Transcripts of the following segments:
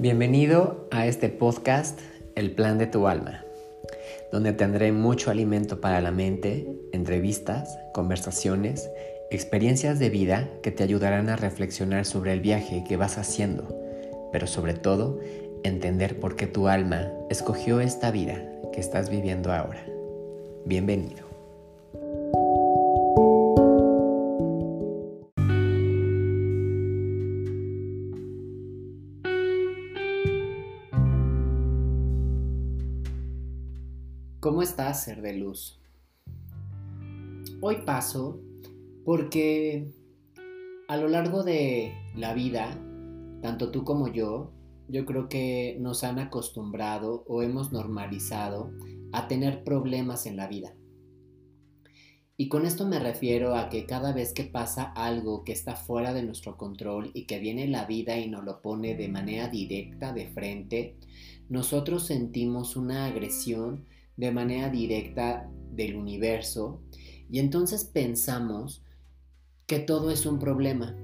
Bienvenido a este podcast El Plan de tu Alma, donde tendré mucho alimento para la mente, entrevistas, conversaciones, experiencias de vida que te ayudarán a reflexionar sobre el viaje que vas haciendo, pero sobre todo entender por qué tu alma escogió esta vida que estás viviendo ahora. Bienvenido. ¿Cómo estás, ser de luz? Hoy paso porque a lo largo de la vida, tanto tú como yo, yo creo que nos han acostumbrado o hemos normalizado a tener problemas en la vida. Y con esto me refiero a que cada vez que pasa algo que está fuera de nuestro control y que viene la vida y nos lo pone de manera directa de frente, nosotros sentimos una agresión de manera directa del universo y entonces pensamos que todo es un problema,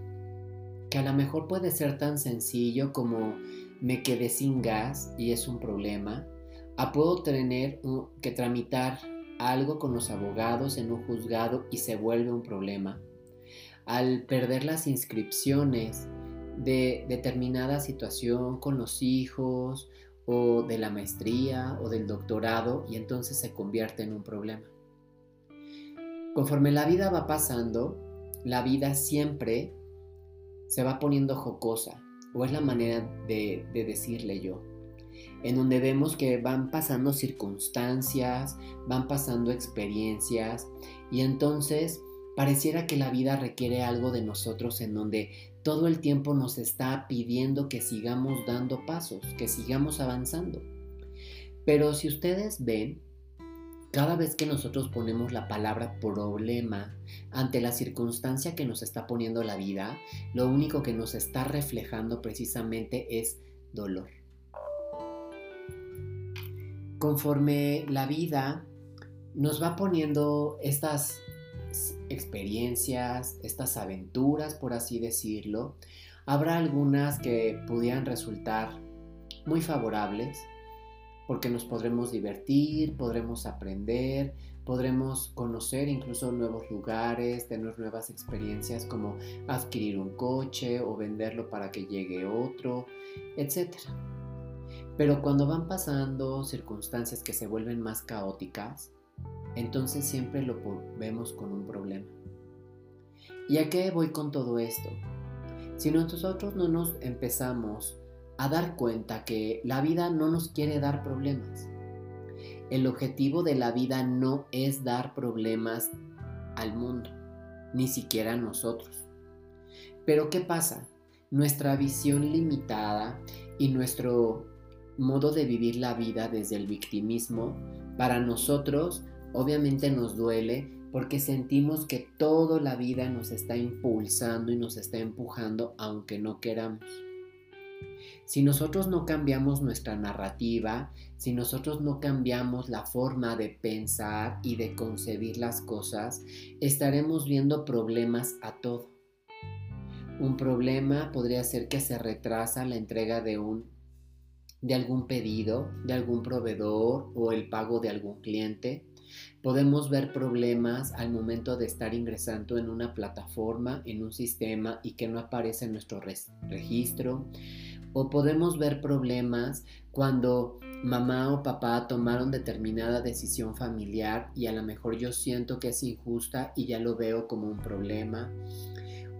que a lo mejor puede ser tan sencillo como me quedé sin gas y es un problema, a puedo tener que tramitar algo con los abogados en un juzgado y se vuelve un problema. Al perder las inscripciones de determinada situación con los hijos o de la maestría o del doctorado y entonces se convierte en un problema. Conforme la vida va pasando, la vida siempre se va poniendo jocosa, o es la manera de, decirle yo, en donde vemos que van pasando circunstancias, van pasando experiencias, y entonces pareciera que la vida requiere algo de nosotros en donde todo el tiempo nos está pidiendo que sigamos dando pasos, que sigamos avanzando. Pero si ustedes ven, cada vez que nosotros ponemos la palabra problema ante la circunstancia que nos está poniendo la vida, lo único que nos está reflejando precisamente es dolor. Conforme la vida nos va poniendo estas experiencias, estas aventuras, por así decirlo, habrá algunas que pudieran resultar muy favorables, porque nos podremos divertir, podremos aprender, podremos conocer incluso nuevos lugares, tener nuevas experiencias como adquirir un coche o venderlo para que llegue otro, etc. Pero cuando van pasando circunstancias que se vuelven más caóticas, entonces siempre lo vemos con un problema. ¿Y a qué voy con todo esto? Si nosotros no nos empezamos a dar cuenta que la vida no nos quiere dar problemas. El objetivo de la vida no es dar problemas al mundo, ni siquiera a nosotros. Pero ¿qué pasa? Nuestra visión limitada y nuestro modo de vivir la vida desde el victimismo, para nosotros obviamente nos duele porque sentimos que toda la vida nos está impulsando y nos está empujando aunque no queramos. Si nosotros no cambiamos nuestra narrativa, si nosotros no cambiamos la forma de pensar y de concebir las cosas, estaremos viendo problemas a todo. Un problema podría ser que se retrasa la entrega de un de algún pedido, de algún proveedor o el pago de algún cliente. Podemos ver problemas al momento de estar ingresando en una plataforma, en un sistema y que no aparece en nuestro registro. O podemos ver problemas cuando mamá o papá tomaron determinada decisión familiar y a lo mejor yo siento que es injusta y ya lo veo como un problema.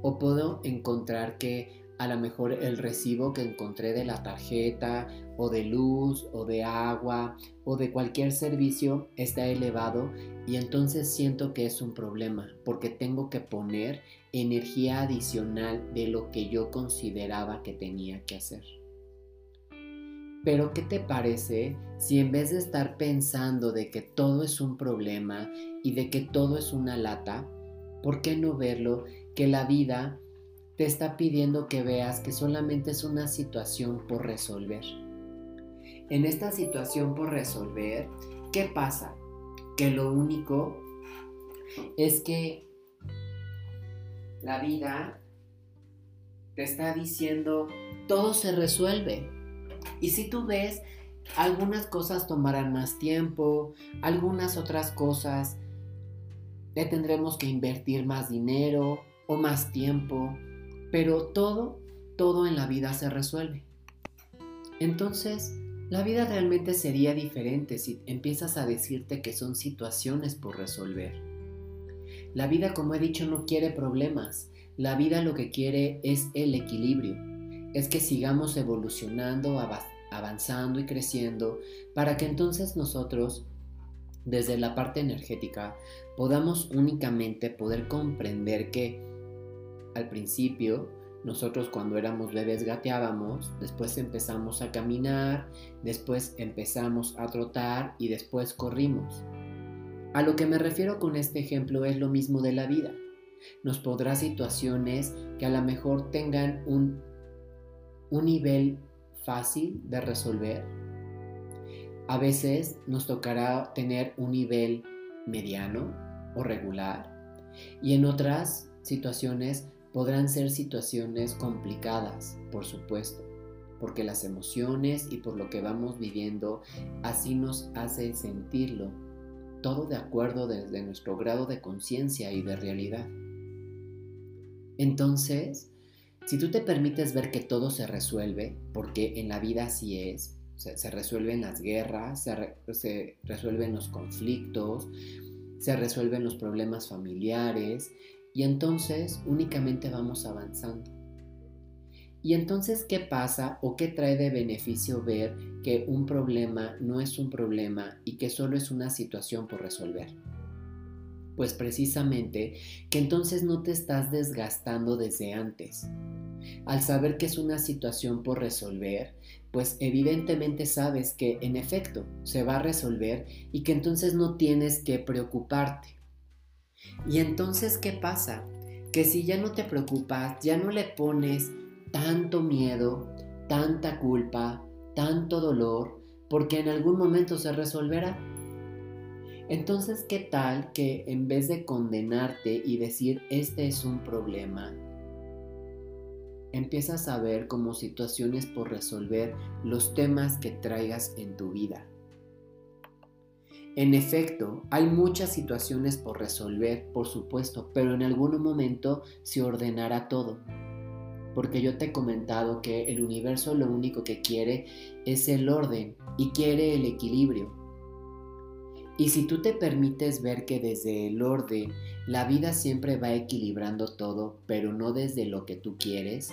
O puedo encontrar que a lo mejor el recibo que encontré de la tarjeta o de luz o de agua o de cualquier servicio está elevado y entonces siento que es un problema porque tengo que poner energía adicional de lo que yo consideraba que tenía que hacer. Pero ¿qué te parece si en vez de estar pensando de que todo es un problema y de que todo es una lata, ¿por qué no verlo que la vida te está pidiendo que veas que solamente es una situación por resolver. En esta situación por resolver, ¿qué pasa? Que lo único es que la vida te está diciendo, todo se resuelve. Y si tú ves, algunas cosas tomarán más tiempo, algunas otras cosas le tendremos que invertir más dinero o más tiempo, pero todo, todo en la vida se resuelve. Entonces, la vida realmente sería diferente si empiezas a decirte que son situaciones por resolver. La vida, como he dicho, no quiere problemas. La vida lo que quiere es el equilibrio. Es que sigamos evolucionando, avanzando y creciendo para que entonces nosotros, desde la parte energética, podamos únicamente poder comprender que al principio nosotros cuando éramos bebés gateábamos, después empezamos a caminar, después empezamos a trotar y después corrimos. A lo que me refiero con este ejemplo es lo mismo de la vida. Nos podrá situaciones que a lo mejor tengan un, un nivel fácil de resolver. A veces nos tocará tener un nivel mediano o regular. Y en otras situaciones podrán ser situaciones complicadas, por supuesto, porque las emociones y por lo que vamos viviendo así nos hace sentirlo, todo de acuerdo desde nuestro grado de conciencia y de realidad. Entonces, si tú te permites ver que todo se resuelve, porque en la vida así es, se, resuelven las guerras, se, se resuelven los conflictos, se resuelven los problemas familiares y entonces únicamente vamos avanzando. Y entonces, ¿qué pasa o qué trae de beneficio ver que un problema no es un problema y que solo es una situación por resolver? Pues precisamente que entonces no te estás desgastando desde antes. Al saber que es una situación por resolver, pues evidentemente sabes que en efecto se va a resolver y que entonces no tienes que preocuparte. Y entonces, ¿qué pasa? Que si ya no te preocupas, ya no le pones tanto miedo, tanta culpa, tanto dolor, porque en algún momento se resolverá. Entonces, ¿qué tal que en vez de condenarte y decir, este es un problema, empiezas a ver como situaciones por resolver los temas que traigas en tu vida? En efecto, hay muchas situaciones por resolver, por supuesto, pero en algún momento se ordenará todo. Porque yo te he comentado que el universo lo único que quiere es el orden y quiere el equilibrio. Y si tú te permites ver que desde el orden la vida siempre va equilibrando todo, pero no desde lo que tú quieres,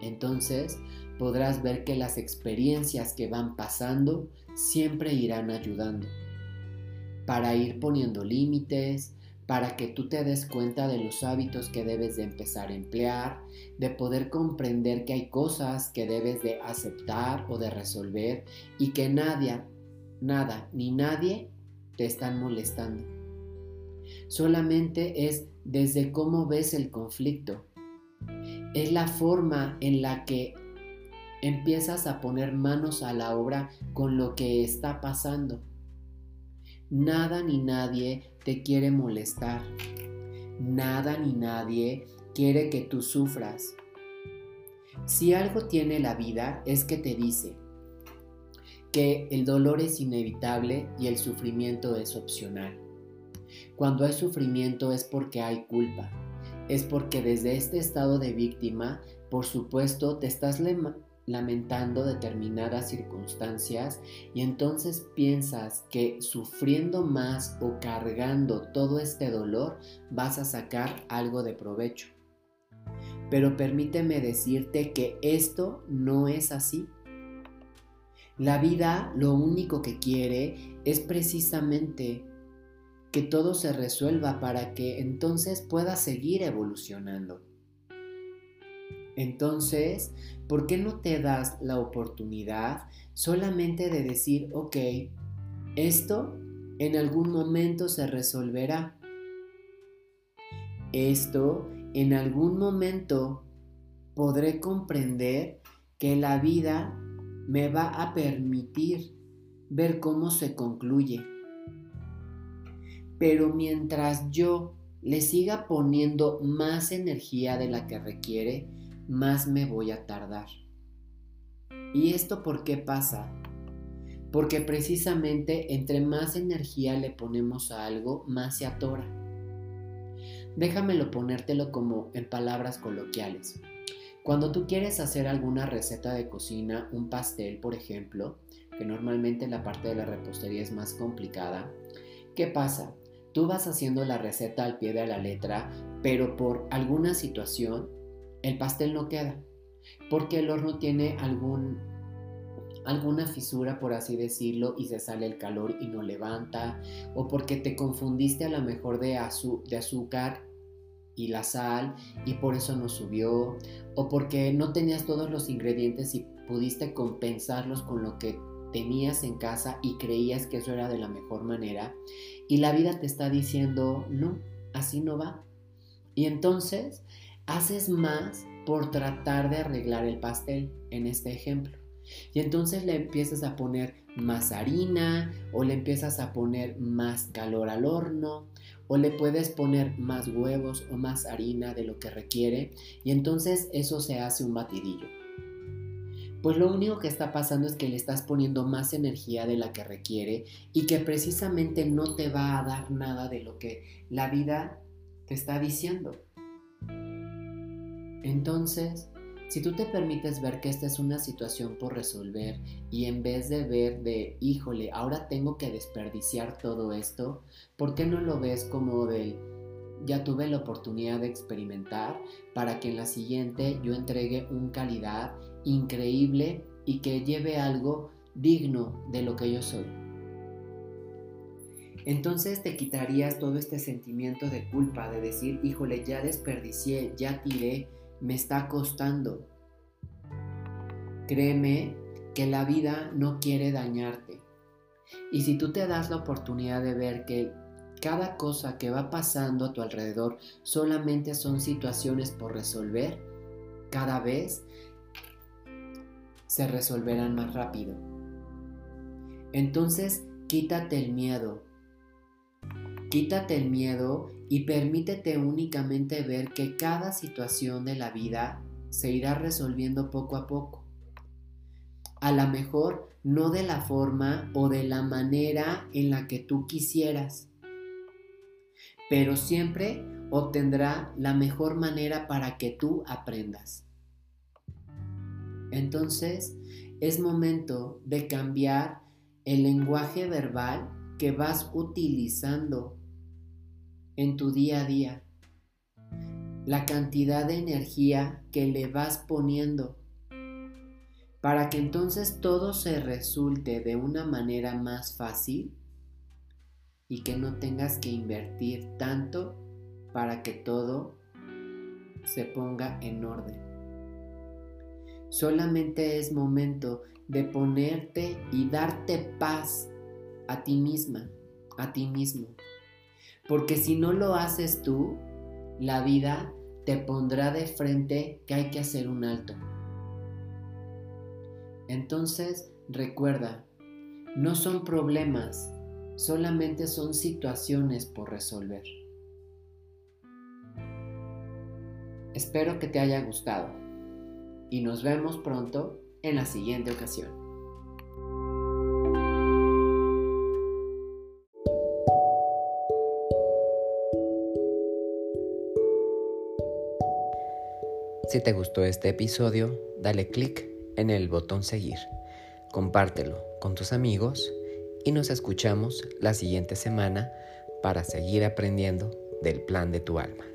entonces podrás ver que las experiencias que van pasando siempre irán ayudando para ir poniendo límites, para que tú te des cuenta de los hábitos que debes de empezar a emplear, de poder comprender que hay cosas que debes de aceptar o de resolver y que nadie, nada ni nadie te están molestando. Solamente es desde cómo ves el conflicto. Es la forma en la que empiezas a poner manos a la obra con lo que está pasando Nada ni nadie te quiere molestar. Nada ni nadie quiere que tú sufras. Si algo tiene la vida es que te dice que el dolor es inevitable y el sufrimiento es opcional. Cuando hay sufrimiento es porque hay culpa. Es porque desde este estado de víctima, por supuesto, te estás lamentando determinadas circunstancias y entonces piensas que sufriendo más o cargando todo este dolor vas a sacar algo de provecho. Pero permíteme decirte que esto no es así. La vida lo único que quiere es precisamente que todo se resuelva para que entonces pueda seguir evolucionando. Entonces, ¿por qué no te das la oportunidad solamente de decir, ok, esto en algún momento se resolverá? Esto en algún momento podré comprender que la vida me va a permitir ver cómo se concluye. Pero mientras yo le siga poniendo más energía de la que requiere, más me voy a tardar. ¿Y esto por qué pasa? Porque precisamente entre más energía le ponemos a algo, más se atora. Déjamelo ponértelo como en palabras coloquiales. Cuando tú quieres hacer alguna receta de cocina, un pastel por ejemplo, que normalmente la parte de la repostería es más complicada, ¿qué pasa? Tú vas haciendo la receta al pie de la letra, pero por alguna situación el pastel no queda, porque el horno tiene algún, alguna fisura, por así decirlo, y se sale el calor y no levanta, o porque te confundiste a lo mejor de, de azúcar y la sal y por eso no subió, o porque no tenías todos los ingredientes y pudiste compensarlos con lo que tenías en casa y creías que eso era de la mejor manera y la vida te está diciendo, no, así no va. Y entonces haces más por tratar de arreglar el pastel en este ejemplo. Y entonces le empiezas a poner más harina o le empiezas a poner más calor al horno o le puedes poner más huevos o más harina de lo que requiere y entonces eso se hace un batidillo. Pues lo único que está pasando es que le estás poniendo más energía de la que requiere y que precisamente no te va a dar nada de lo que la vida te está diciendo. Entonces, si tú te permites ver que esta es una situación por resolver y en vez de ver de, híjole, ahora tengo que desperdiciar todo esto, ¿por qué no lo ves como de, ya tuve la oportunidad de experimentar para que en la siguiente yo entregue un calidad increíble y que lleve algo digno de lo que yo soy. Entonces te quitarías todo este sentimiento de culpa, de decir, híjole, ya desperdicié, ya tiré, me está costando. Créeme que la vida no quiere dañarte. Y si tú te das la oportunidad de ver que cada cosa que va pasando a tu alrededor solamente son situaciones por resolver, cada vez se resolverán más rápido. Entonces, quítate el miedo. Quítate el miedo y permítete únicamente ver que cada situación de la vida se irá resolviendo poco a poco. A lo mejor no de la forma o de la manera en la que tú quisieras, pero siempre obtendrá la mejor manera para que tú aprendas. Entonces es momento de cambiar el lenguaje verbal que vas utilizando en tu día a día, la cantidad de energía que le vas poniendo, para que entonces todo se resulte de una manera más fácil y que no tengas que invertir tanto para que todo se ponga en orden. Solamente es momento de ponerte y darte paz a ti misma, a ti mismo. Porque si no lo haces tú, la vida te pondrá de frente que hay que hacer un alto. Entonces, recuerda, no son problemas, solamente son situaciones por resolver. Espero que te haya gustado y nos vemos pronto en la siguiente ocasión. Si te gustó este episodio, dale click en el botón seguir, compártelo con tus amigos y nos escuchamos la siguiente semana para seguir aprendiendo del plan de tu alma.